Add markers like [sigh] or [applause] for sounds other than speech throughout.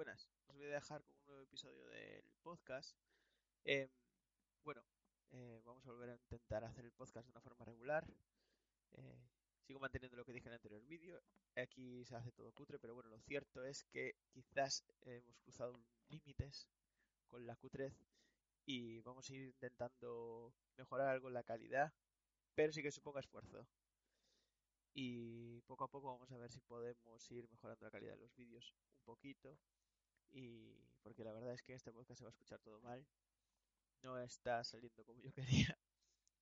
buenas. Os voy a dejar con un nuevo episodio del podcast. Em, bueno, eh, vamos a volver a intentar hacer el podcast de una forma regular. Eh, sigo manteniendo lo que dije en el anterior vídeo. Aquí se hace todo cutre, pero bueno, lo cierto es que quizás hemos cruzado límites con la cutrez y vamos a ir intentando mejorar algo la calidad, pero sí que suponga esfuerzo. Y poco a poco vamos a ver si podemos ir mejorando la calidad de los vídeos un poquito. Y porque la verdad es que este podcast se va a escuchar todo mal. No está saliendo como yo [laughs] quería.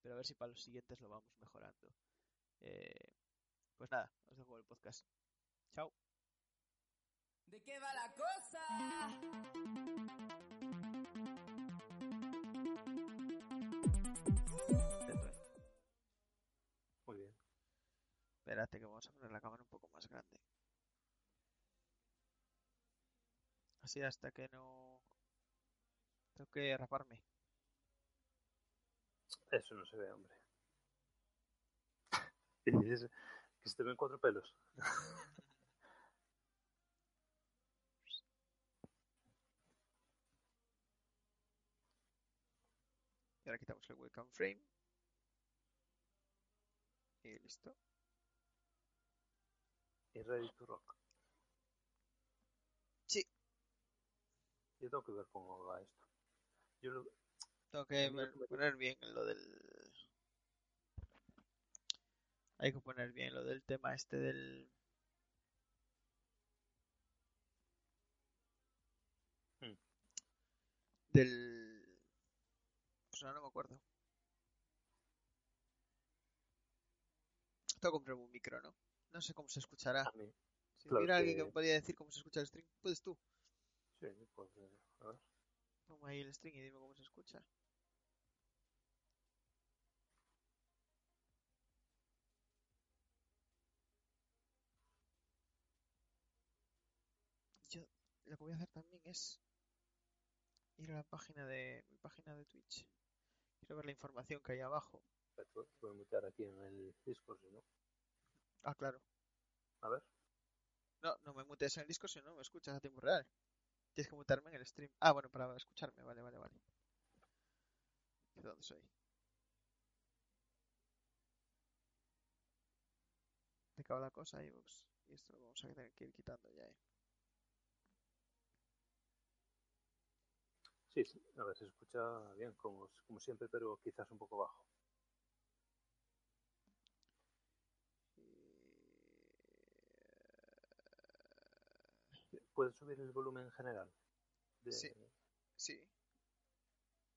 Pero a ver si para los siguientes lo vamos mejorando. Eh, pues nada, os dejo el podcast. Chao. ¿De qué va la cosa? Muy bien. Espérate que vamos a poner la cámara un poco más grande. Así hasta que no... Tengo que raparme. Eso no se ve, hombre. [laughs] Y dices que se te ven cuatro pelos. [laughs] Y ahora quitamos el webcam frame. Y listo. Y ready to rock. Yo tengo que ver cómo va esto. Yo Tengo que ver- poner bien lo del... Hay que poner bien lo del tema este del... Hmm. Del... Pues no, no me acuerdo. Tengo que comprar un micro, ¿no? No sé cómo se escuchará. Si claro hubiera alguien que podría decir cómo se escucha el string, puedes tú. Sí, pues eh, a ver. Toma ahí el string y dime cómo se escucha. Yo lo que voy a hacer también es ir a la página de mi página de Twitch. Quiero ver la información que hay abajo. Meter aquí en el Discord, si no. Ah, claro. A ver. No, no me mutes en el disco si no me escuchas a tiempo real. Tienes que mutarme en el stream. Ah, bueno, para escucharme. Vale, vale, vale. ¿De dónde soy? Me cago la cosa, iVoox. Y esto lo vamos a tener que ir quitando ya, eh. Sí, sí. A ver, se escucha bien, como siempre, pero quizás un poco bajo. ¿Puedes subir el volumen en general? De- Sí. Sí.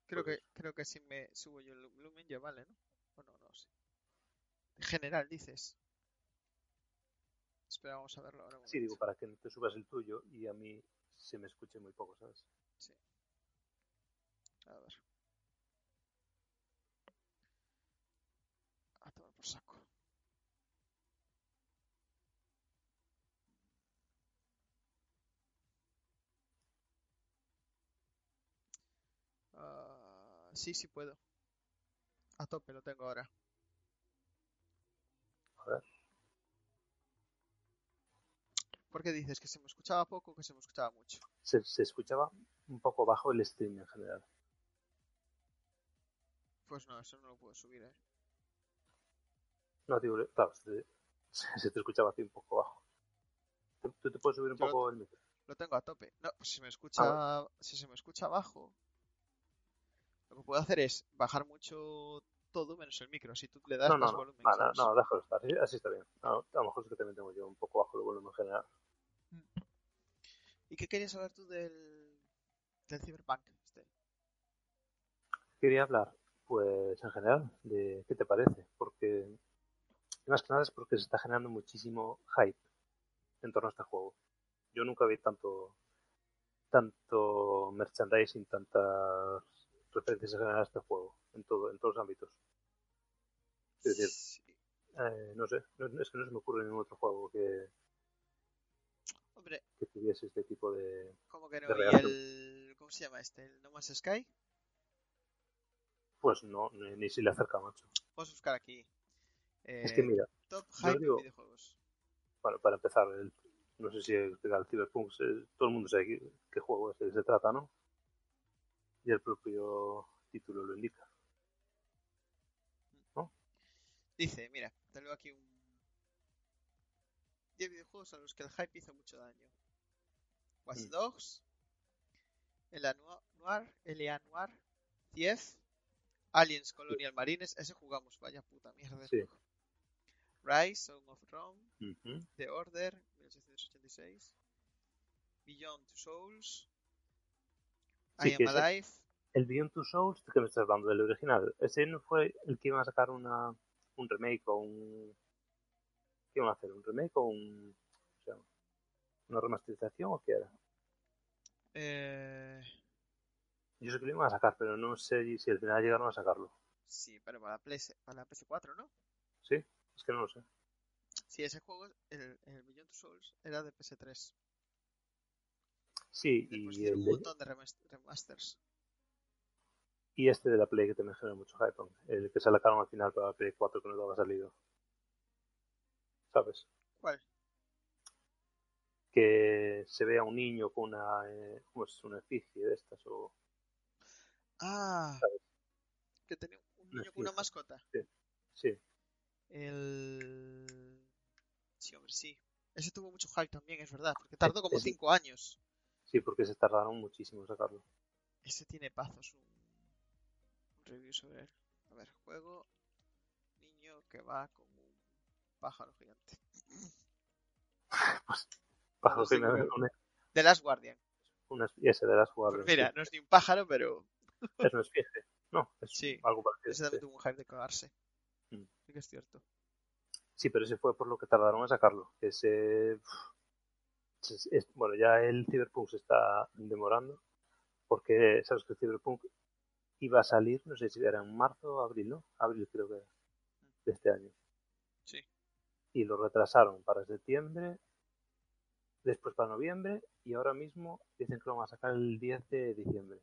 Creo que, creo que si me subo yo el volumen ya vale, ¿no? O no, no sé. En general, dices. Espera, vamos a verlo ahora. Sí, digo, para que no te subas el tuyo y a mí se me escuche muy poco, ¿sabes? A ver. A tomar por saco. Ah, sí, sí puedo. A tope lo tengo ahora. A ver. ¿Por qué dices que se me escuchaba poco o que se me escuchaba mucho? Se, se escuchaba un poco bajo el stream en general. Pues no, eso no lo puedo subir, ¿eh? No, digo, claro, se te, [laughs] se te escuchaba así un poco bajo. ¿Tú, tú te puedes subir un Yo poco el micro? Lo tengo a tope. No, pues si me escucha, si se me escucha bajo, lo que puedo hacer es bajar mucho todo menos el micro. Si tú le das No, no, más no, volumen, no, no, no, déjalo estar, así, así está bien. A lo mejor es que también tengo yo un poco bajo el volumen en general. ¿Y qué querías hablar tú del, del Cyberpunk? Este? Quería hablar, pues en general, de qué te parece, porque más que nada es porque se está generando muchísimo hype en torno a este juego. Yo nunca vi tanto tanto merchandising, tantas referencias a este juego, en todo, en todos los ámbitos. Es decir, Sí. eh, no sé, no- es que no se me ocurre ningún otro juego que, Hombre, que tuviese este tipo de... ¿cómo que no? de ¿Y regalo. el... ¿Cómo se llama este? ¿El No Man's Sky? Pues no, ni, ni se le acerca mucho. Vamos a buscar aquí. Es que Eh, mira, Top Hype digo- videojuegos. bueno, para empezar, el, no sé si explicar el Cyberpunk, eh, todo el mundo sabe qué, qué juego es, de se trata, ¿no? Y el propio título lo indica. Dice, mira, te leo aquí un 10 videojuegos a los que el hype hizo mucho daño. Watch Mm. Dogs, el Noir, LA Noir, Thief, Aliens Colonial Marines, ese jugamos, vaya puta mierda. Sí. Rise, Song of Rome. The Order, 1686, Beyond Souls, Sí, I que Am Alive, El Beyond Two Souls, ¿de qué me estás hablando? ¿Del original? ¿Ese no fue el que iban a sacar una, un remake o un... ¿Qué iban a hacer? ¿Un remake o un... o sea, una remasterización o qué era? eh, Yo sé que lo iban a sacar, pero no sé si al final llegaron a sacarlo. sí, pero para la, PS, para la PS4, ¿no? ¿Sí? Es que no lo sé. Sí, ese juego, el, el Beyond Two Souls, era de PS3. Sí, Después y, un montón de remas- remasters. y este de la Play que también genera mucho hype. El que se sacaron al final para la Play 4 que no había salido. ¿Sabes? ¿Cuál? Que se ve a un niño con una, eh, ¿cómo es? una efigie de estas o... Ah, ¿Sabes? que tenía un Una niño con una mascota. Sí, El... Sí, hombre, sí. Ese tuvo mucho hype también, es verdad, porque tardó como ese- 5 años. Sí, porque se tardaron muchísimo en sacarlo. Ese tiene pazos, un, un review sobre él. A ver, juego, niño que va con un pájaro gigante. Pájaro me- pero- una, The Last Guardian. una de las Pues jugables. mira, no es ni un pájaro, pero [laughs] Es una esfinge. No, es Sí. algo parecido. ese también tuvo un hype de cagarse. Mm. Sí que es cierto. Sí, pero ese fue por lo que tardaron en sacarlo. Ese. Es- es- bueno, ya el Cyberpunk se está demorando. Porque, ¿sabes que el Cyberpunk iba a salir, no sé si era en marzo o abril, ¿no? Abril creo que de este año. Sí. Y lo retrasaron para septiembre, después para noviembre, y ahora mismo dicen que lo van a sacar el 10 de diciembre.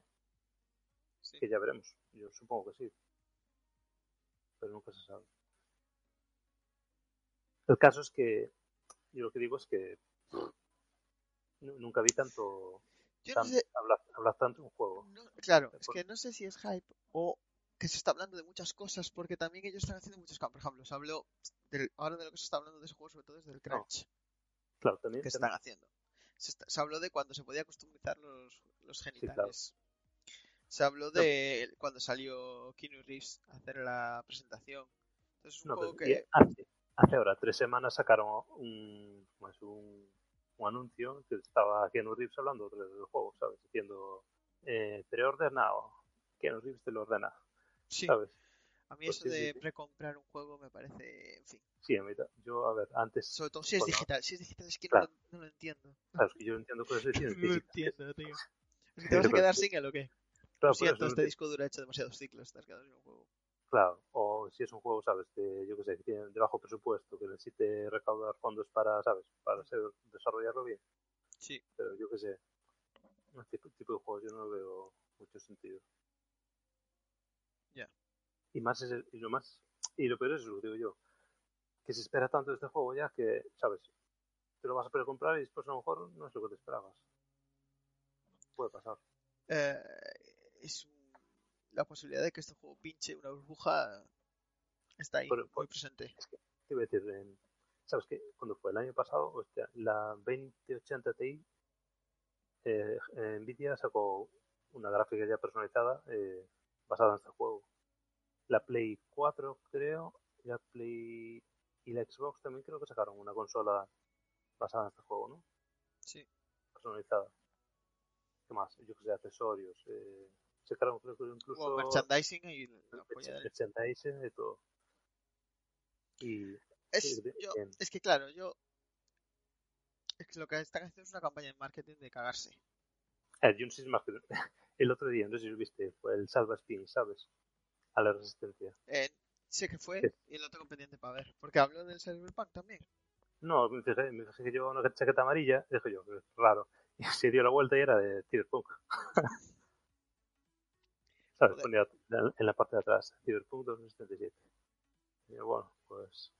Sí. Que ya veremos. Yo supongo que sí. Pero nunca se sabe. El caso es que. Yo lo que digo es que. Nu- Nunca vi tanto. Yo no tan- sé, hablar, hablar tanto de un juego. no- claro, es que no sé si es hype o que se está hablando de muchas cosas, porque también ellos están haciendo muchos cambios. Por ejemplo, se habló del, ahora de lo que se está hablando de ese juego, sobre todo es del crunch Claro, también. que están haciendo. Se, está- se habló de cuando se podía customizar los, los claro. genitales. Se habló de cuando salió Keanu Reeves a hacer la presentación. Entonces es un No, juego que... hace, hace ahora tres semanas sacaron un, ¿cómo es? un, un anuncio que estaba Keanu Reeves hablando del, juego, ¿sabes? Diciendo, eh, preordenado. Keanu Reeves te lo ordena, Sí, ¿sabes? a mí Pues eso sí, de sí. precomprar un juego me parece, en fin. Sí, a mí yo, a ver, antes, Sobre todo si es digital. Si es digital es que claro. no, lo, no lo entiendo. claro, es que yo entiendo cosas de cine No lo entiendo, tío. Te vas a quedar sí. sin él o qué? Claro, Lo por siento, eso no este te- disco duro ha hecho demasiados ciclos. Te has quedado sin un juego. Claro, o si es un juego, ¿sabes? De, yo qué sé, que tiene de bajo presupuesto, que necesite recaudar fondos para, ¿sabes? Para ser- desarrollarlo bien. Sí. Pero yo qué sé, este tipo, de juegos yo no veo mucho sentido. Ya. Y más es el- y lo más, y lo peor es lo que digo yo, que se espera tanto de este juego ya que, ¿sabes? Te lo vas a poder comprar y después a lo mejor no es lo que te esperabas. Puede pasar. Eh, es la posibilidad de que este juego pinche una burbuja está ahí, Pero- muy presente. Te iba a decir, en- ¿sabes qué? Cuando fue el año pasado, hostia, la 2080 Ti, eh, Nvidia sacó una gráfica ya personalizada eh, basada en este juego. La Play 4, creo, y la Play y la Xbox también creo que sacaron una consola basada en este juego, ¿no? Sí. Personalizada. ¿Qué más? Yo que sé, accesorios. Eh, sacaron creo que incluso Como merchandising y la merchandising y todo. Y Es, de- yo- es que claro, yo... Es que lo que están haciendo es una campaña de marketing de cagarse. Eh, yo no sé si más que... [laughs] El otro día, no sé si lo viste, fue el Salva Spin, ¿sabes? A la resistencia. Eh, sé que fue Sí. y lo tengo pendiente para ver. Porque habló del Cyberpunk también. No, me fijé, me fijé que llevaba una chaqueta amarilla, dije yo, "Qué raro. [laughs] Y se dio la vuelta y era de Cyberpunk. [laughs] ¿Sabes? Joder. Ponía en la parte de atrás, Cyberpunk 2077. Y yo, bueno, pues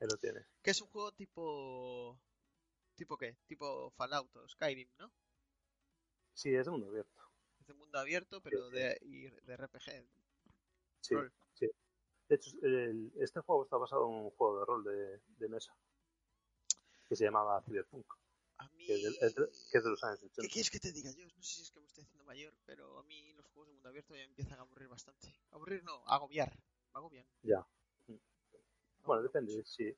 ahí lo tienes. Que es un juego tipo... ¿Tipo qué? Tipo Fallout o Skyrim, ¿no? Sí, es de mundo abierto. Es de mundo abierto, pero de, y de RPG. Sí, Rol. sí. De hecho, el- este juego está basado en un juego de rol de, de mesa que se llamaba Cyberpunk, A mí... que es, del- es de, que es de los años ¿Qué 80. quieres que te diga yo? No sé si es que me estoy haciendo mayor, pero a mí los juegos de mundo abierto ya me empiezan a aburrir bastante. Aburrir no, agobiar. Me agobian. Ya. Me Bueno, depende. mucho. Si,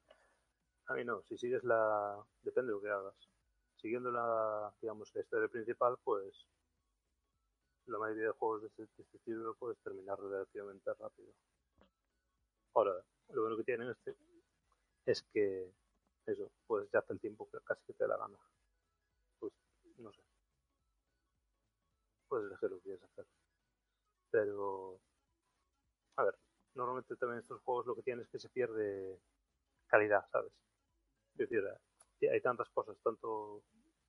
a mí no, si sigues la. Depende de lo que hagas. Siguiendo la, digamos, la historia principal, pues. La mayoría de juegos de este, de este estilo lo puedes terminar relativamente rápido. Ahora, lo bueno que tienen este es que. Eso, puedes ya hacer el tiempo casi la gana. Pues, no sé. Puedes elegir lo que quieres hacer. Pero. A ver, normalmente también estos juegos lo que tienen es que se pierde calidad, ¿sabes? Es decir, eh, hay tantas cosas, tanto,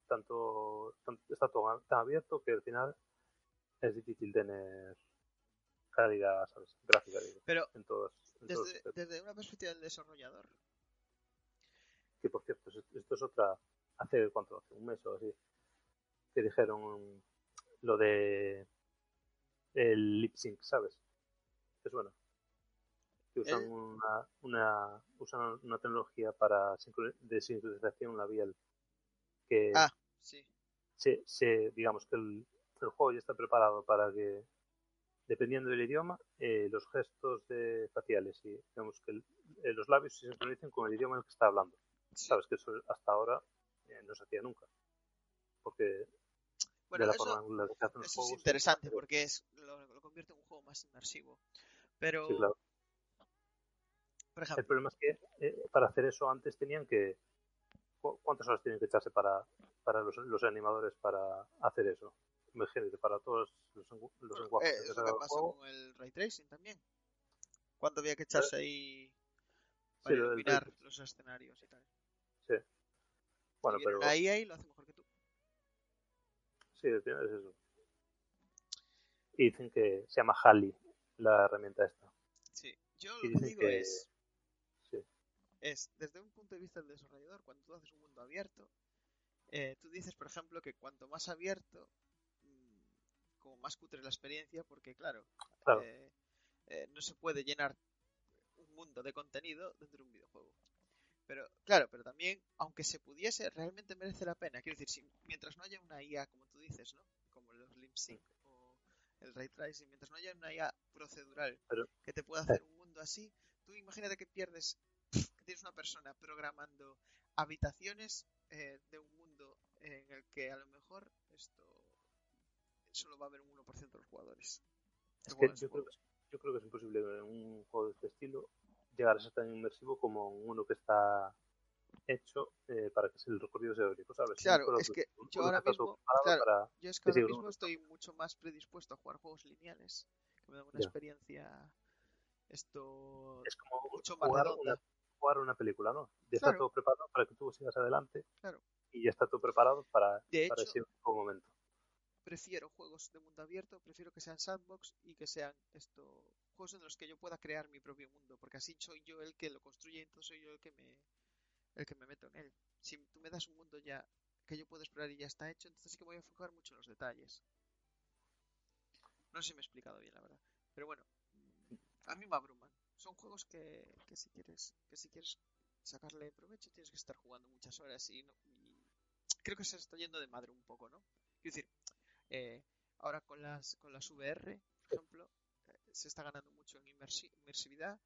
tanto, tan- está todo tan abierto que al final es difícil tener calidad, ¿sabes? Gráfica, digo, Pero en todos, en desde, desde una perspectiva del desarrollador, Que por cierto, es- esto es otra, hace cuánto, hace un mes o así, que dijeron lo de el lip sync, ¿sabes? Es bueno. Que usan El- una, una, usan una tecnología para de sincronización labial que Ah. sí. se, se- digamos que el, el juego ya está preparado para que dependiendo del idioma eh, los gestos de faciales y digamos que el- eh, los labios se sincronicen con el idioma en el que está hablando sabes que eso hasta ahora eh, no se hacía nunca porque Bueno, de la eso, forma en la que se hacen los eso es interesante porque es lo, lo convierte en un juego más inmersivo. Pero, sí, claro. por el problema es que eh, para hacer eso antes tenían que ¿cu- ¿cuántas horas tienen que echarse para, para los, los animadores para hacer eso? Imagínate, para todos los, los lenguajes eh, que lo pasó juego. con el ray tracing también. ¿Cuánto había que echarse ahí Sí, para iluminar tracing. los escenarios y tal? Sí. Bueno, pero una IA y lo hace mejor que tú. sí, es eso. Y dicen que se llama Halley, la herramienta esta. Sí. Yo lo que digo que- es, Sí, es, desde un punto de vista del desarrollador, cuando tú haces un mundo abierto, eh, tú dices, por ejemplo, que cuanto más abierto, mm, como más cutre la experiencia, porque claro, claro. eh, eh, no se puede llenar un mundo de contenido dentro de un videojuego. Pero, claro, pero también, aunque se pudiese, realmente merece la pena. Quiero decir, si, mientras no haya una IA, como tú dices, ¿no? Como los lip sync o el ray tracing, mientras no haya una IA procedural Pero- que te pueda hacer un mundo así, tú imagínate que pierdes, [laughs] que tienes una persona programando habitaciones eh, de un mundo en el que a lo mejor esto solo va a haber un 1% de los jugadores. Es que yo creo que, es, yo creo que es imposible en un juego de este estilo llegar a ser tan inmersivo como uno que está hecho eh, para que el recorrido sea único, ¿sabes? Claro, es que yo ahora mismo, claro, para- Yo es que ahora mismo estoy mucho más predispuesto a jugar juegos lineales, que me dan una Ya. experiencia esto Es como mucho más jugar redonda. una, jugar una película, ¿no? Ya está todo preparado para que tú sigas adelante Claro. y ya está todo preparado para, De para hecho, ese momento. prefiero juegos de mundo abierto, prefiero que sean sandbox y que sean esto juegos en los que yo pueda crear mi propio mundo, porque así soy yo el que lo construye, entonces soy yo el que me el que me meto en él. Si tú me das un mundo ya que yo puedo explorar y ya está hecho, entonces sí que voy a enfocar mucho en los detalles. No sé si me he explicado bien, la verdad. Pero bueno, a mí me abruman. Son juegos que, que si quieres que si quieres sacarle provecho tienes que estar jugando muchas horas y, no- y creo que se está yendo de madre un poco, ¿no? Quiero decir, eh, ahora con las con las VR, por ejemplo, se está ganando mucho en inmersi- inmersividad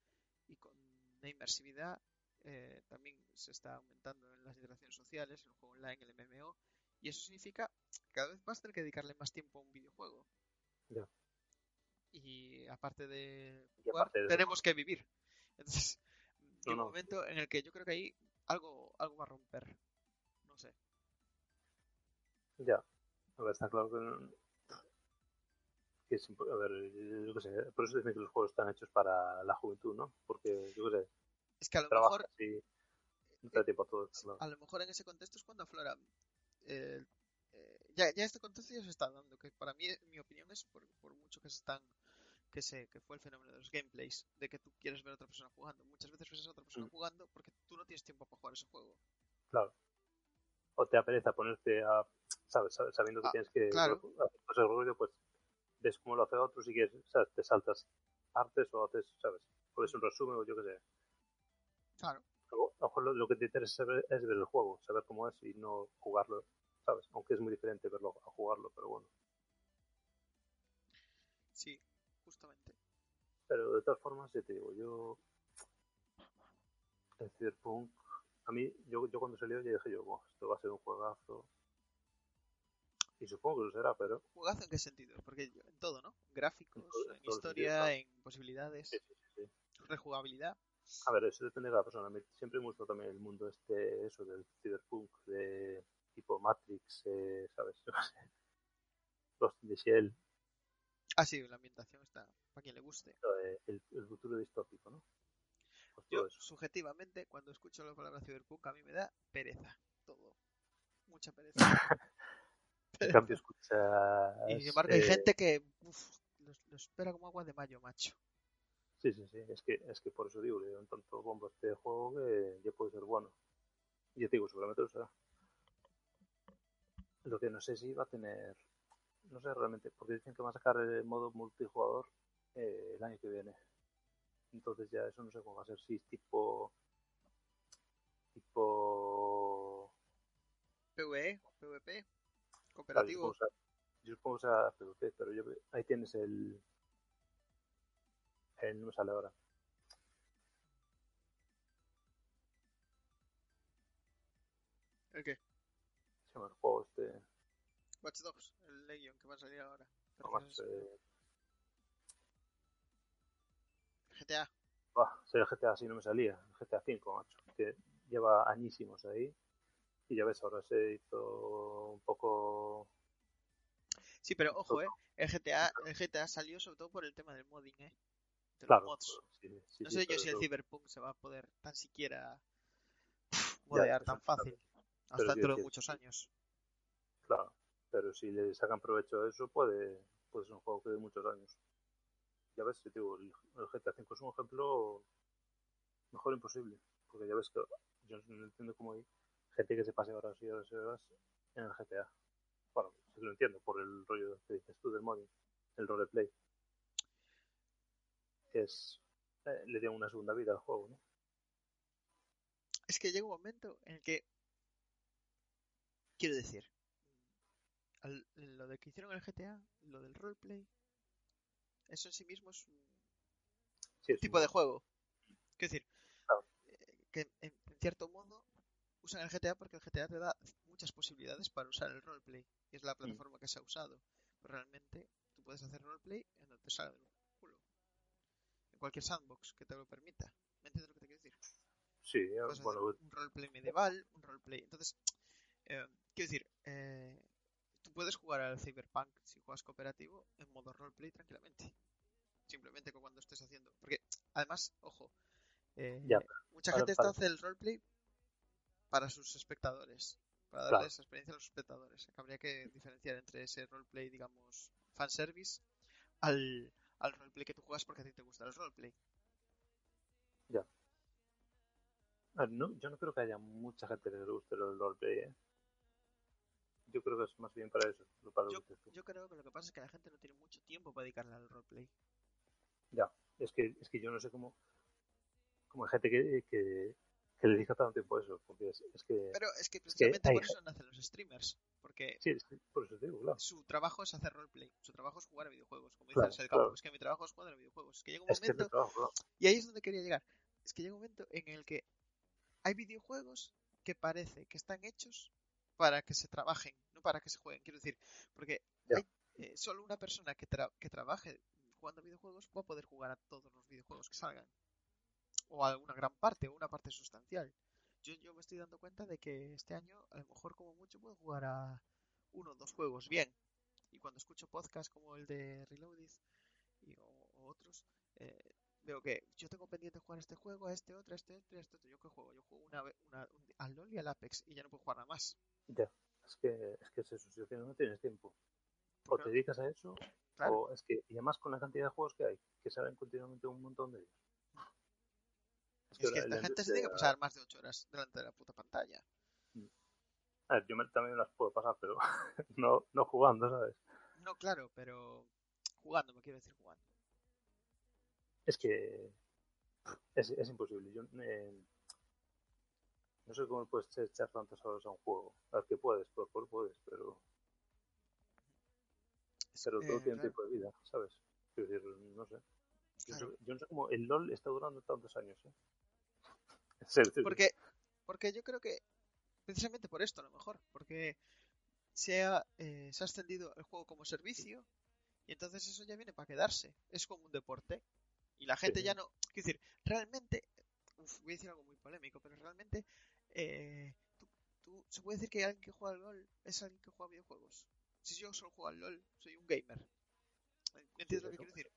y con la inmersividad eh, también se está aumentando en las interacciones sociales, en el juego online, el MMO, y eso significa que cada vez a tener que dedicarle más tiempo a un videojuego. Ya. Y aparte de Y jugar, aparte de eso- tenemos que vivir. Entonces, No, un no. momento en el que yo creo que ahí algo, algo va a romper. No sé. Ya. A ver, está claro que, que es impo- a ver, yo qué sé, por eso dicen que los juegos están hechos para la juventud, ¿no? Porque, yo qué sé, Es que a lo mejor no te da tiempo a todo. claro. a lo mejor en ese contexto es cuando aflora. eh, eh, ya, ya este contexto ya se está dando, que para mí, mi opinión, es por, por mucho que se están que se que fue el fenómeno de los gameplays, de que tú quieres ver a otra persona jugando. Muchas veces ves a otra persona Mm. jugando porque tú no tienes tiempo para jugar ese juego. Claro. o te apetece ponerte a, ¿sabes? Sabiendo que Ah, tienes que claro. hacer ruido, pues ves cómo lo hace otro, si quieres, ¿sabes? Te saltas artes o haces, ¿sabes? Pones un resumen o yo qué sé. Claro. A lo mejor lo, lo que te interesa saber es ver el juego, saber cómo es y no jugarlo, ¿sabes? Aunque es muy diferente verlo a jugarlo, pero bueno. Sí, justamente. Pero de todas formas, ya te digo, yo. El Cyberpunk. A mí, yo, yo cuando salió ya dije yo, "Buah, esto va a ser un juegazo. Y supongo que lo será, pero. ¿Jugazo en qué sentido? Porque yo- en todo, ¿no? Gráficos, En todo- en todo historia, en posibilidades, Sí, sí, sí, rejugabilidad. A ver, eso depende de cada persona. Siempre me gustó también el mundo este, eso del Cyberpunk, de tipo Matrix, eh, ¿sabes? [laughs] Yo sé. In the Shell, Ah, sí, la ambientación está para quien le guste. el, el futuro distópico, ¿no? Pues Yo, eso. subjetivamente, cuando escucho la palabra cyberpunk, a mí me da pereza. Todo. Mucha pereza. [laughs] En [laughs] cambio, escuchas. y sin embargo, hay eh, gente que uf, lo, lo espera como agua de mayo, macho. Sí, sí, sí, es que, es que por eso digo, le dan tanto bombo a este juego que ya puede ser bueno. Y ya te digo, seguramente lo será. Lo que no sé si va a tener, no sé realmente, porque dicen que va a sacar el modo multijugador eh, el año que viene. Entonces ya eso no sé cómo va a ser, si es tipo, tipo, PvE, PvP, claro, yo supongo que sea PvP, pero yo, ahí tienes el, el, no me sale ahora, ¿El qué? se llama el juego este, Watch Dogs, el Legion que va a salir ahora. no más, es- eh, GTA. Buah, si el GTA así no me salía, el GTA 5, macho, que lleva añísimos ahí. Y ya ves, ahora se hizo un poco. Sí, pero ojo, eh. El GTA, el GTA salió sobre todo por el tema del modding, eh. De los Claro, mods. sí, sí, No sé yo si el Cyberpunk se va a poder tan siquiera modear tan fácil. Hasta dentro de muchos años. Claro, pero si le sacan provecho a eso, puede, puede ser un juego que de muchos años. Ya ves, te digo, el, GTA 5 es un ejemplo mejor imposible. Porque ya ves que yo no entiendo cómo hay gente que se pase horas y horas y horas en el GTA. Bueno, que lo entiendo por el rollo que dices tú del modding, el roleplay. Es. eh, le dio una segunda vida al juego, ¿no? Es que llega un momento en el que. Quiero decir. al- lo de que hicieron en el GTA, lo del roleplay. Eso en sí mismo es un Sí, es tipo un- de juego. Quiero decir, Claro. eh, que en, en cierto modo usan el GTA porque el GTA te da muchas posibilidades para usar el roleplay. Y es la Mm. plataforma que se ha usado. Pero realmente tú puedes hacer roleplay en donde te salga del culo. En cualquier sandbox que te lo permita. ¿Me entiendes lo que te quiero decir? Sí, eh, Puedes bueno, hacer un roleplay medieval, un roleplay. Entonces, eh, quiero decir, eh, tú puedes jugar al Cyberpunk si juegas cooperativo en modo roleplay tranquilamente. Simplemente cuando estés haciendo. Porque, además, ojo, eh, Ya, mucha para- gente está hace el roleplay para sus espectadores. Para Claro. darles experiencia a los espectadores. Habría que diferenciar entre ese roleplay, digamos, fanservice, al, al roleplay que tú juegas porque a ti te gusta el roleplay. a ver, no, yo no creo que haya mucha gente que le guste el roleplay, ¿eh? Yo creo que es más bien para eso, lo para Yo, yo creo que lo que pasa es que la gente no tiene mucho tiempo para dedicarle al roleplay. Ya, es que, es que yo no sé cómo, cómo hay gente que, que, que le dedica tanto tiempo a eso, porque es, es que... Pero es que que precisamente hay por eso nacen los streamers. Porque Sí, por eso digo, claro. su trabajo es hacer roleplay. Su trabajo es jugar a videojuegos. Como Claro, dice el campo, claro. es que mi trabajo es jugar a videojuegos. Es que llega un que momento, trabajo, y ahí es donde quería llegar. Es que llega un momento en el que hay videojuegos que parece que están hechos para que se trabajen, no para que se jueguen. Quiero decir, porque hay, eh, solo una persona que, tra- que trabaje jugando a videojuegos va a poder jugar a todos los videojuegos que salgan. O a una gran parte, o una parte sustancial. Yo, yo me estoy dando cuenta de que este año, a lo mejor como mucho, puedo jugar a uno o dos juegos bien. Y cuando escucho podcasts como el de Reloaded y, o, o otros, eh, veo que yo tengo pendiente jugar a este juego, a este otro, a este otro, a este otro. ¿Yo qué juego? Yo juego una, una, un- al LoL y al Apex y ya no puedo jugar nada más. Ya, es que, es que es eso, si no tienes tiempo. O te dedicas a eso, Claro. o es que, y además con la cantidad de juegos que hay, que salen continuamente un montón de ellos. Es que la- esta gente se tiene que pasar más de 8 horas delante de la puta pantalla. A ver, yo también las puedo pasar, pero [laughs] no, no jugando, ¿sabes? No, claro, pero jugando, me quiero decir jugando. Es que es, es imposible. Yo eh, no sé cómo puedes echar tantas horas a un juego. A ver, que puedes, por por puedes, pero, pero todo Eh, tiene claro, tiempo de vida, ¿sabes? Quiero decir, no sé. Yo, claro. yo no sé cómo el LOL está durando tantos años, ¿eh? Porque, porque yo creo que precisamente por esto a lo mejor, porque se ha, eh, se ha extendido el juego como servicio y entonces eso ya viene para quedarse. Es como un deporte y la gente Sí. ya no... Quiero decir, realmente, uf, voy a decir algo muy polémico, pero realmente eh, tú, tú- se puede decir que alguien que juega al LOL es alguien que juega videojuegos. Si yo solo juego al LOL, soy un gamer. ¿Me entiendes lo que quiero decir?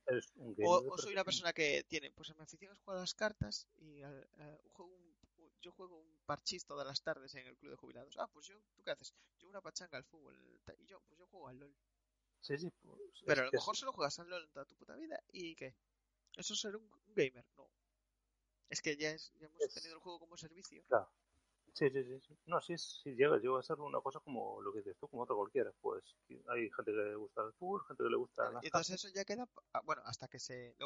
O, soy una persona que tiene, pues mi afición es jugar a las cartas y eh, juego un- yo juego un parchís todas las tardes en el club de jubilados. Ah, pues yo, ¿tú qué haces? Yo una pachanga al fútbol y yo, pues yo juego al LOL. Sí, sí, pues, Pero a lo mejor es- solo juegas al LOL en toda tu puta vida y ¿qué? ¿Eso es ser un, un gamer? No. Es que ya, es, ya hemos Es- tenido el juego como servicio. Claro. Sí, sí, sí. No, sí, sí llega, llega a ser una cosa como lo que dices tú, como otra cualquiera. Pues hay gente que le gusta el fútbol, gente que le gusta Claro, y entonces eso ya queda, ah, bueno, hasta que se...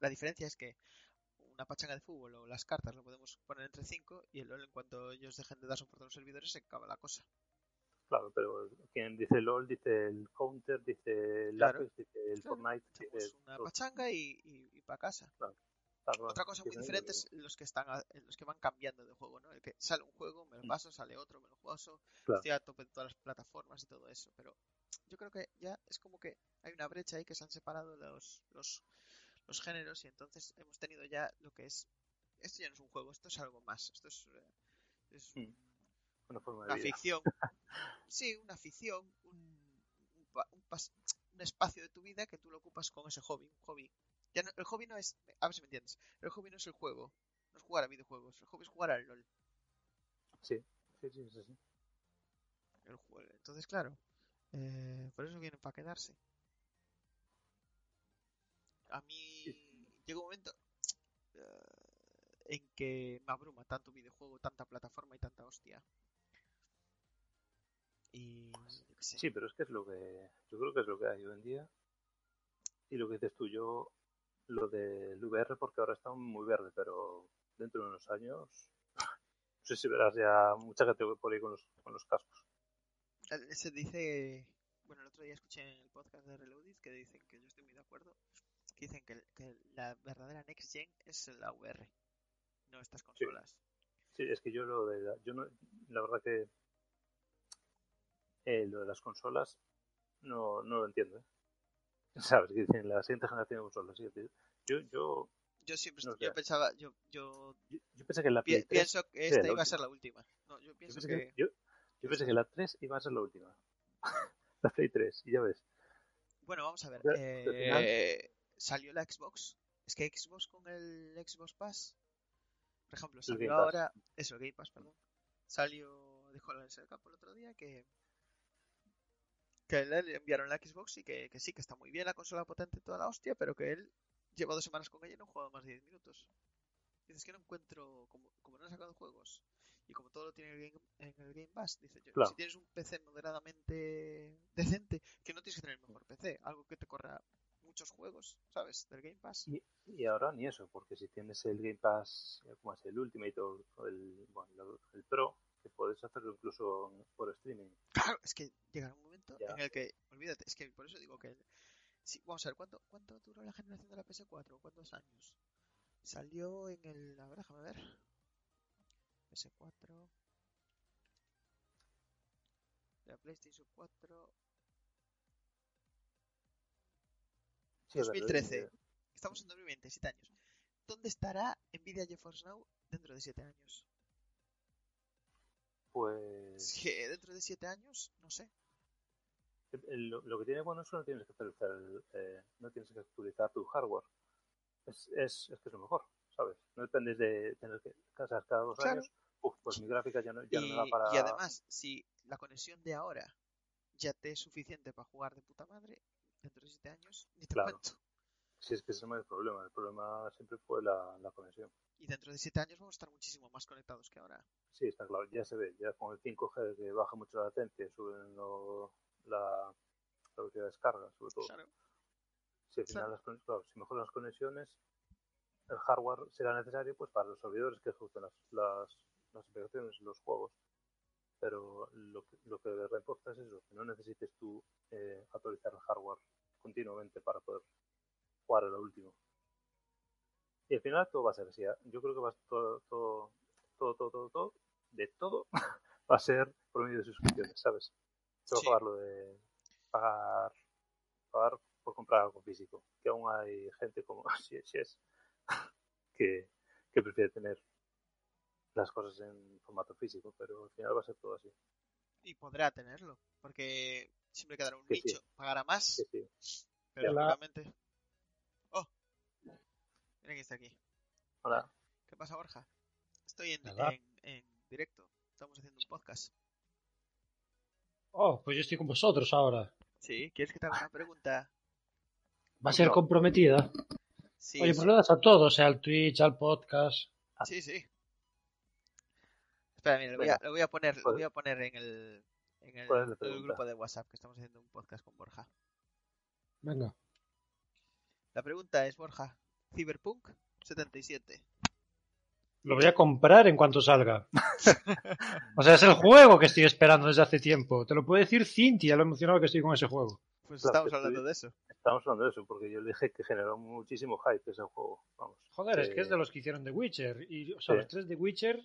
la diferencia es que una pachanga de fútbol o las cartas lo podemos poner entre 5 y el LOL en cuanto ellos dejen de dar soporte a los servidores se acaba la cosa. Claro, pero quien dice LOL dice el Counter, dice el Claro, Apex, dice el claro. Fortnite, dice Hacemos una todo. pachanga y, y, para casa. Claro, Otra cosa muy diferente es los que están los que van cambiando de juego, ¿no? El que sale un juego, me lo Mm. paso, sale otro, me lo paso, Claro. estoy a tope en todas las plataformas y todo eso, pero yo creo que ya es como que hay una brecha ahí que se han separado los, los, los géneros y entonces hemos tenido ya lo que es esto ya no es un juego, esto es algo más, esto es, eh, es Mm. Una forma de una vida. ficción. [laughs] Sí, una ficción, un, un, un un espacio de tu vida que tú lo ocupas con ese hobby, un hobby. Ya no- el hobby no es, a ver si me entiendes, el hobby no es el juego, no es jugar a videojuegos, el hobby es jugar al LOL. Sí, sí, sí, sí, sí. El juego. Entonces, claro, eh, por eso vienen para quedarse. A mí llega un momento eh, en que me abruma tanto videojuego, tanta plataforma y tanta hostia. Y yo qué sé. Sí, pero es que es lo que yo creo que es lo que hay hoy en día. Y lo que dices tú, yo lo del VR porque ahora está muy verde, pero dentro de unos años no sé si verás ya mucha gente por ahí con los, con los cascos. Se dice, bueno, el otro día escuché en el podcast de Reloaded que dicen que yo estoy muy de acuerdo, que dicen que, que la verdadera next gen es la VR, no estas consolas. Sí, es que yo lo de la, yo no, la verdad que eh, lo de las consolas no, no lo entiendo. ¿eh? [laughs] ¿Sabes? Que dicen la siguiente generación sí, tío. Yo, yo, Yo siempre, No yo pensaba, yo, yo yo, yo pensé que la pi- Play 3 pienso que esta la iba a ser la última. No, yo Yo pienso pensé que, que, yo, yo pensé que la 3 iba a ser la última. [laughs] la Play 3, y ya ves. bueno, vamos a ver, Ya, eh, salió la Xbox, es que Xbox con el Xbox Pass, por ejemplo, salió Pass. ahora, eso, Game Pass, perdón, salió, dijo el Campo el otro día que que le le enviaron la Xbox y que, que sí, que está muy bien la consola potente toda la hostia, pero que él lleva dos semanas con ella y no ha jugado más de 10 minutos. Dices que no encuentro, como, como no han sacado juegos y como todo lo tiene en el Game, en el Game Pass, dice yo, Claro. si tienes un PC moderadamente decente, que no tienes que tener el mejor PC, algo que te corra muchos juegos, ¿sabes? Del Game Pass. Y, y ahora ni eso, porque si tienes el Game Pass, eh, como es el Ultimate o o el, bueno, el Pro, que puedes hacerlo incluso por streaming. Claro, es que llegará un momento Ya. en el que, olvídate, es que por eso digo que, sí, vamos a ver, ¿cuánto, cuánto duró la generación de la PS4? ¿Cuántos años? Salió en el, a ver, déjame ver, PS4, la PlayStation 4, Sí, a ver, 2013. eh, estamos en 2020, 7 años. ¿Dónde estará Nvidia GeForce Now dentro de 7 años? Pues Es que dentro de 7 años, no sé. lo, lo que tiene bueno es que no tienes que actualizar, el, eh, no tienes que actualizar tu hardware. Es, es, es que es lo mejor, ¿sabes? No dependes de tener que casar cada dos Claro. años. Uf, pues mi gráfica ya no, ya no Y, da para. y además, si la conexión de ahora ya te es suficiente para jugar de puta madre, dentro de 7 años, ni te Claro. cuento. Si es que ese no es el problema, el problema siempre fue la, la conexión. Y dentro de 7 años vamos a estar muchísimo más conectados que ahora. Sí, está claro, ya se ve, ya con el 5G que baja mucho la latencia, suben lo- la, la velocidad de descarga, sobre todo. Claro. Si al final las, conex- claro, si mejoran las conexiones, el hardware será necesario pues para los servidores que ejecuten las, las, las aplicaciones, los juegos. Pero lo que, lo que importa es eso, que no necesites tú eh, actualizar el hardware continuamente para poder jugar a lo último. Y al final todo va a ser así. ¿eh? Yo creo que va a todo, todo, todo, todo, todo, todo, de todo [laughs] va a ser por medio de suscripciones, ¿sabes? Va Sí. a pagar lo de pagar, pagar por comprar algo físico. Que aún hay gente como [laughs] si es [laughs] que, que prefiere tener las cosas en formato físico, pero al final va a ser todo así. Y podrá tenerlo, porque siempre quedará un Que sí. nicho. Pagará más, sí. pero La- quién está aquí. Hola. ¿Qué pasa, Borja? Estoy en, Nada. en, en directo. Estamos haciendo un podcast. Oh, pues yo estoy con vosotros ahora. Sí, ¿quieres que te haga una pregunta? Va a ser No. comprometida. Sí, Oye, sí. pues le das a todo, o sea, al Twitch, al podcast. Sí, sí. Espera, mira, lo voy a, Venga. lo voy a poner, lo ¿Cuál- voy a poner en el, en grupo de WhatsApp que estamos haciendo un podcast con Borja. Venga. La pregunta es, Borja, Cyberpunk 77. Lo voy a comprar en cuanto salga. [laughs] o sea, es el juego que estoy esperando desde hace tiempo. Te lo puede decir Cintia, lo emocionado que estoy con ese juego. Pues estamos hablando estoy- de eso. Estamos hablando de eso, porque yo le dije que generó muchísimo hype ese juego. Vamos. Joder, es Eh, que es de los que hicieron The Witcher. Y, o sea, Sí. los tres de Witcher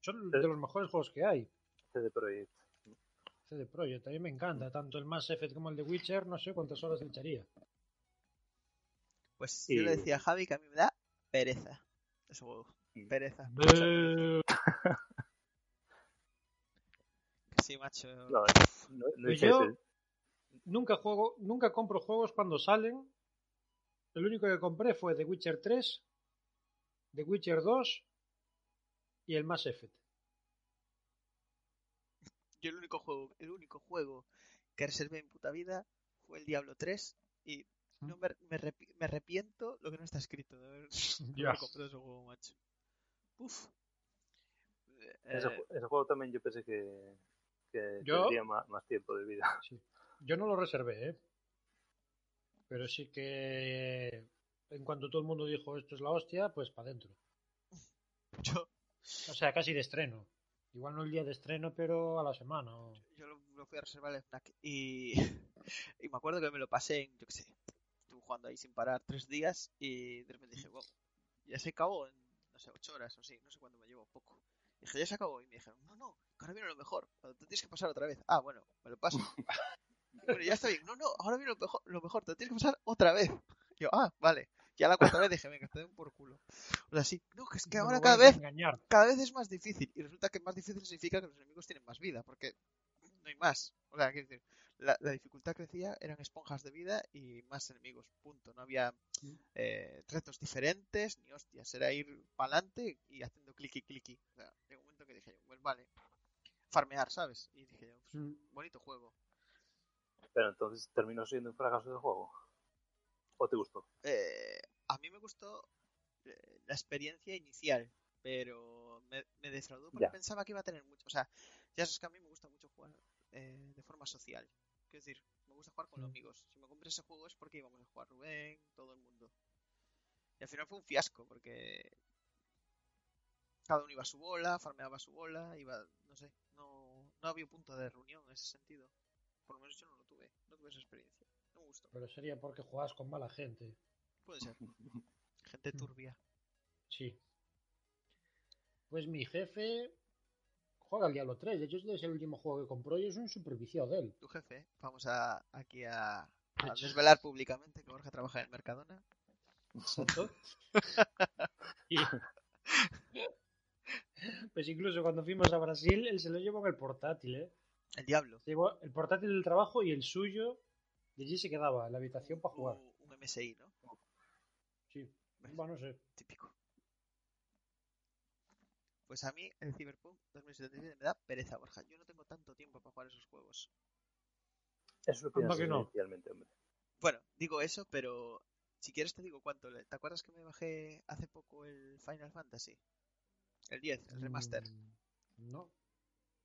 son de los mejores juegos que hay. CD Projekt. CD Projekt, a mí me encanta. Tanto el Mass Effect como el de Witcher, no sé cuántas horas le echaría. Pues Y- yo le decía a Javi que a mí me da pereza ese juego. Mm. Pereza. Sí, macho. No, no, no Pues yo- ese. Nunca juego, nunca compro juegos cuando salen. El único que compré fue The Witcher 3, The Witcher 2 y el Mass Effect. Yo el único juego, el único juego que reservé en puta vida fue el Diablo 3 y no me, me me arrepiento lo que no está escrito de haber, [laughs] [laughs] comprado ese juego, macho. Uf. Ese, Eh, ese juego también yo pensé que, que Yo- tendría más, más tiempo de vida. Yo no lo reservé, ¿eh? Pero sí que en cuanto todo el mundo dijo esto es la hostia, pues para adentro. [laughs] yo, O sea, casi de estreno. Igual no el día de estreno, pero a la semana. yo lo, lo fui a reservar en FNAC y, y me acuerdo que me lo pasé en, yo qué sé, jugando ahí sin parar tres días y de repente dije, wow, ya se acabó en, no sé, ocho horas o sí, no sé cuánto me llevo, poco. Dije, ya se acabó y me dijeron, no, no, ahora viene lo mejor, te tienes que pasar otra vez. Ah, bueno, me lo paso. [laughs] Y bueno, ya está bien, no, no, ahora viene lo mejor, lo mejor, te lo tienes que pasar otra vez. Y yo, ah, vale. Ya la cuarta vez dije, venga, te den por culo. O sea, sí, no, que es que No ahora cada vez engañar. cada vez es más difícil. Y resulta que más difícil significa que los enemigos tienen más vida, porque no hay más. O sea, quiero decir, la, la dificultad crecía, eran esponjas de vida y más enemigos, punto. No había eh, retos diferentes, ni hostias. Era ir para adelante y haciendo clicky clicky. O sea, llegó un momento que dije, yo, pues vale, farmear, ¿sabes? Y dije, yo, pues, Mm. bonito juego. Pero entonces terminó siendo un fracaso de juego. ¿O te gustó? Eh, a mí me gustó eh, la experiencia inicial, pero me, me defraudó porque Ya. pensaba que iba a tener mucho. O sea, ya sabes que a mí me gusta mucho jugar eh, de forma social. Quiero decir, me gusta jugar con Mm. amigos. Si me compré ese juego es porque íbamos a jugar Rubén, todo el mundo. Y al final fue un fiasco porque cada uno iba a su bola, farmeaba su bola, iba, no sé, no, no había punto de reunión en ese sentido. Por lo menos yo no lo tuve, no tuve esa experiencia. No me gustó. Pero sería porque jugabas con mala gente. Puede ser. [laughs] Gente turbia. Sí. Pues mi jefe juega al Diablo 3. De hecho, este es el último juego que compró y es un superviciado de él. tu jefe, vamos a aquí a, desvelar públicamente que Borja trabaja en el Mercadona. Exacto. [laughs] [laughs] Pues incluso cuando fuimos a Brasil, él se lo llevó en el portátil, ¿eh? El diablo. Se llevó el portátil del trabajo y el suyo, y allí se quedaba, en la habitación para jugar. Un, un MSI, ¿no? Sí. Bueno, no sé. Típico. Pues a mí el Cyberpunk 2077 me da pereza, Borja. Yo no tengo tanto tiempo para jugar esos juegos. Eso lo que no. inicialmente, hombre. Bueno, digo eso, pero Si quieres te digo cuánto. le- ¿Te acuerdas que me bajé hace poco el Final Fantasy? El 10, el remaster. Mm, No,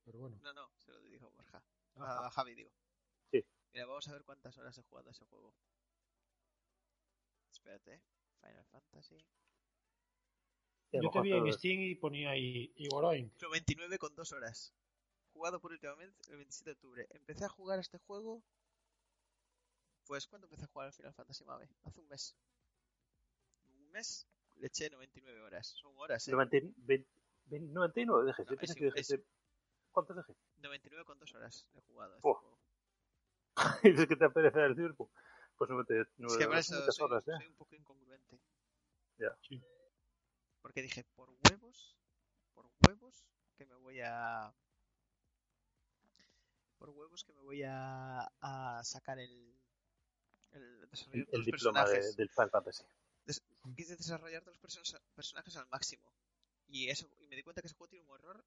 pero bueno. No, no, se lo dijo Borja. Ajá. A Javi, digo. Sí. Mira, vamos a ver cuántas horas he jugado a ese juego. Espérate, ¿eh? Final Fantasy. Yo te vi en Steam y ponía ahí Igoroin. 99 con 2 horas. Jugado por últimamente el 27 de octubre. Empecé a jugar este juego. Pues, ¿cuándo empecé a jugar al Final Fantasy Mave? Hace un mes. Un mes le eché 99 horas. Son horas, ¿eh? 90 20 20 99 dejé. No, Yo pensé es- que dejé. es- ¿Cuántos dejé? 99 con 2 horas he jugado a este Oh. [laughs] Dices que te apetece decir, pues pues 99 Es que horas soy, horas, ¿eh? soy un poco incongruente. Ya. Sí. Porque dije, por huevos, por huevos, que me voy a... Por huevos que me voy a, a sacar el, el desarrollo El, el diploma de- del Final Fantasy. Quise desarrollar todos los perso- personajes al máximo. Y eso y me di cuenta que ese juego tiene un error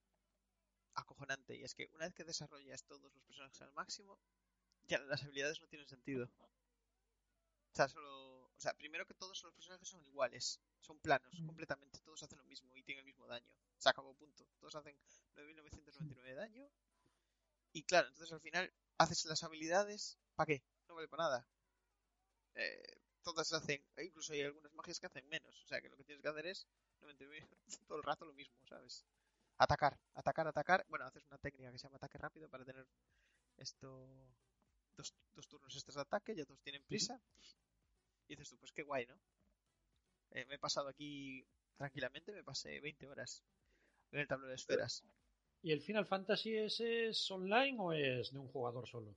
acojonante. Y es que una vez que desarrollas todos los personajes al máximo, ya las habilidades no tienen sentido. O sea, solo. O sea, primero que todos los personajes son iguales. Son planos, completamente. Todos hacen lo mismo y tienen el mismo daño. Se acabó, punto. Todos hacen 9.999 de daño. Y claro, entonces al final haces las habilidades. ¿Para qué? No vale para nada. Eh, todas hacen. e Incluso hay algunas magias que hacen menos. O sea que lo que tienes que hacer es 99 [laughs] todo el rato lo mismo, ¿sabes? Atacar, atacar, atacar. Bueno, haces una técnica que se llama ataque rápido para tener esto. Dos, dos turnos extras de ataque, ya todos tienen prisa. Y dices tú, pues qué guay, ¿no? Eh, me he pasado aquí tranquilamente, me pasé 20 horas en el tablero de esferas. ¿Y el Final Fantasy ese es online o es de un jugador solo?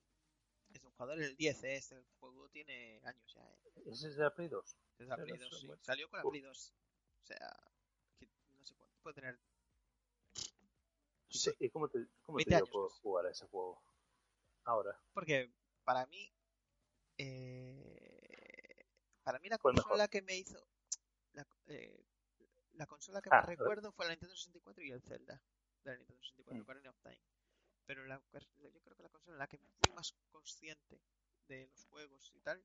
Es un jugador el 10, ¿eh? Este juego tiene años ya, ¿eh? ¿Ese es de la Play 2? Es la Play eso, 2, sí. bueno. Salió con la. Play 2. O sea, que no sé cuánto. Puede tener. ¿Y Sí, ¿Y cómo te, cómo 20 te años, por pues. jugar a ese juego? Ahora. porque para mí. Para mí la mejor. consola que me hizo. La, eh, la consola que Ah, más a ver. recuerdo fue la Nintendo 64 y el Zelda de la Nintendo 64, Mm. Ocarina of Time. Pero la, yo creo que la consola en la que fui más consciente de los juegos y tal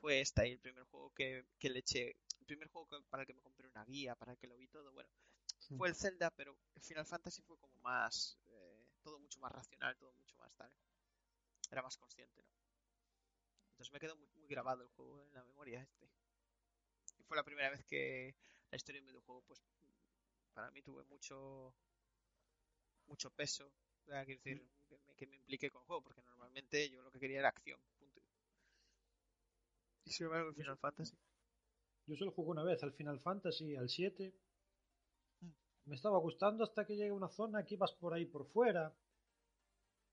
fue esta y el primer juego que, que le eché. El primer juego que- para el que me compré una guía, para el que lo vi todo. Bueno, Mm. fue el Zelda, pero el Final Fantasy fue como más. eh, todo mucho más racional, todo mucho más tal. Era más consciente, ¿no? Entonces me quedó muy, muy grabado el juego en la memoria este. Y fue la primera vez que la historia de un videojuego, pues, para mí tuve mucho mucho peso. Sea, quiero decir, que me, que me impliqué con el juego, porque normalmente yo lo que quería era acción, punto. Y sin embargo, el Final Fantasy. Yo solo jugué una vez al Final Fantasy, al 7. Mm. Me estaba gustando hasta que llegué a una zona que ibas por ahí por fuera.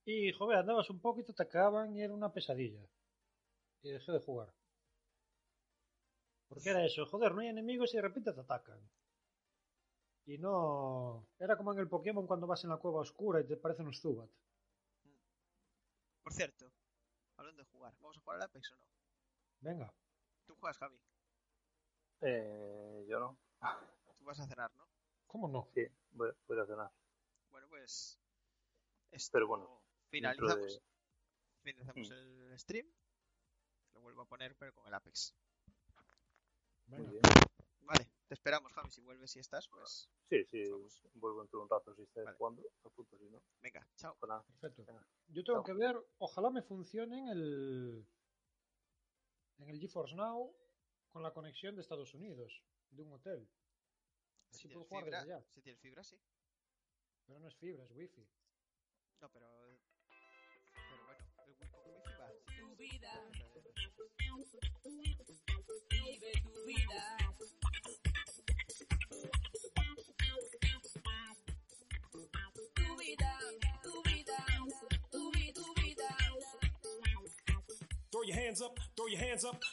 Y, joder, andabas un poco y te atacaban y era una pesadilla. Y dejé de jugar. Porque era eso, joder, no hay enemigos y de repente te atacan. Y no... Era como en el Pokémon cuando vas en la cueva oscura y te parecen un Zubat. Por cierto, hablando de jugar, ¿vamos a jugar al Apex o no? Venga. Tú juegas, Javi. Eh, yo no. [laughs] Tú vas a cenar, ¿no? ¿Cómo no? Sí, voy, voy a cenar. Bueno, pues. Esto Pero bueno, finalizamos. de- Finalizamos Mm. el stream. Lo vuelvo a poner, pero con el Apex. Bien. Vale, te esperamos, Javi. Si vuelves y estás, pues. Sí, sí, Vamos. vuelvo dentro de un rato si estáis Vale. jugando. A punto, si no. Venga, chao. Perfecto. Venga. Yo tengo Chao. que ver, ojalá me funcione en el en el GeForce Now con la conexión de Estados Unidos, de un hotel. Si Así puedo tienes jugar fibra, desde allá. si tienes fibra, sí. Pero no es fibra, es wifi. No, pero. Pero bueno, el Wi-Fi va. Si Tu vida. Throw your hands up, throw your hands up,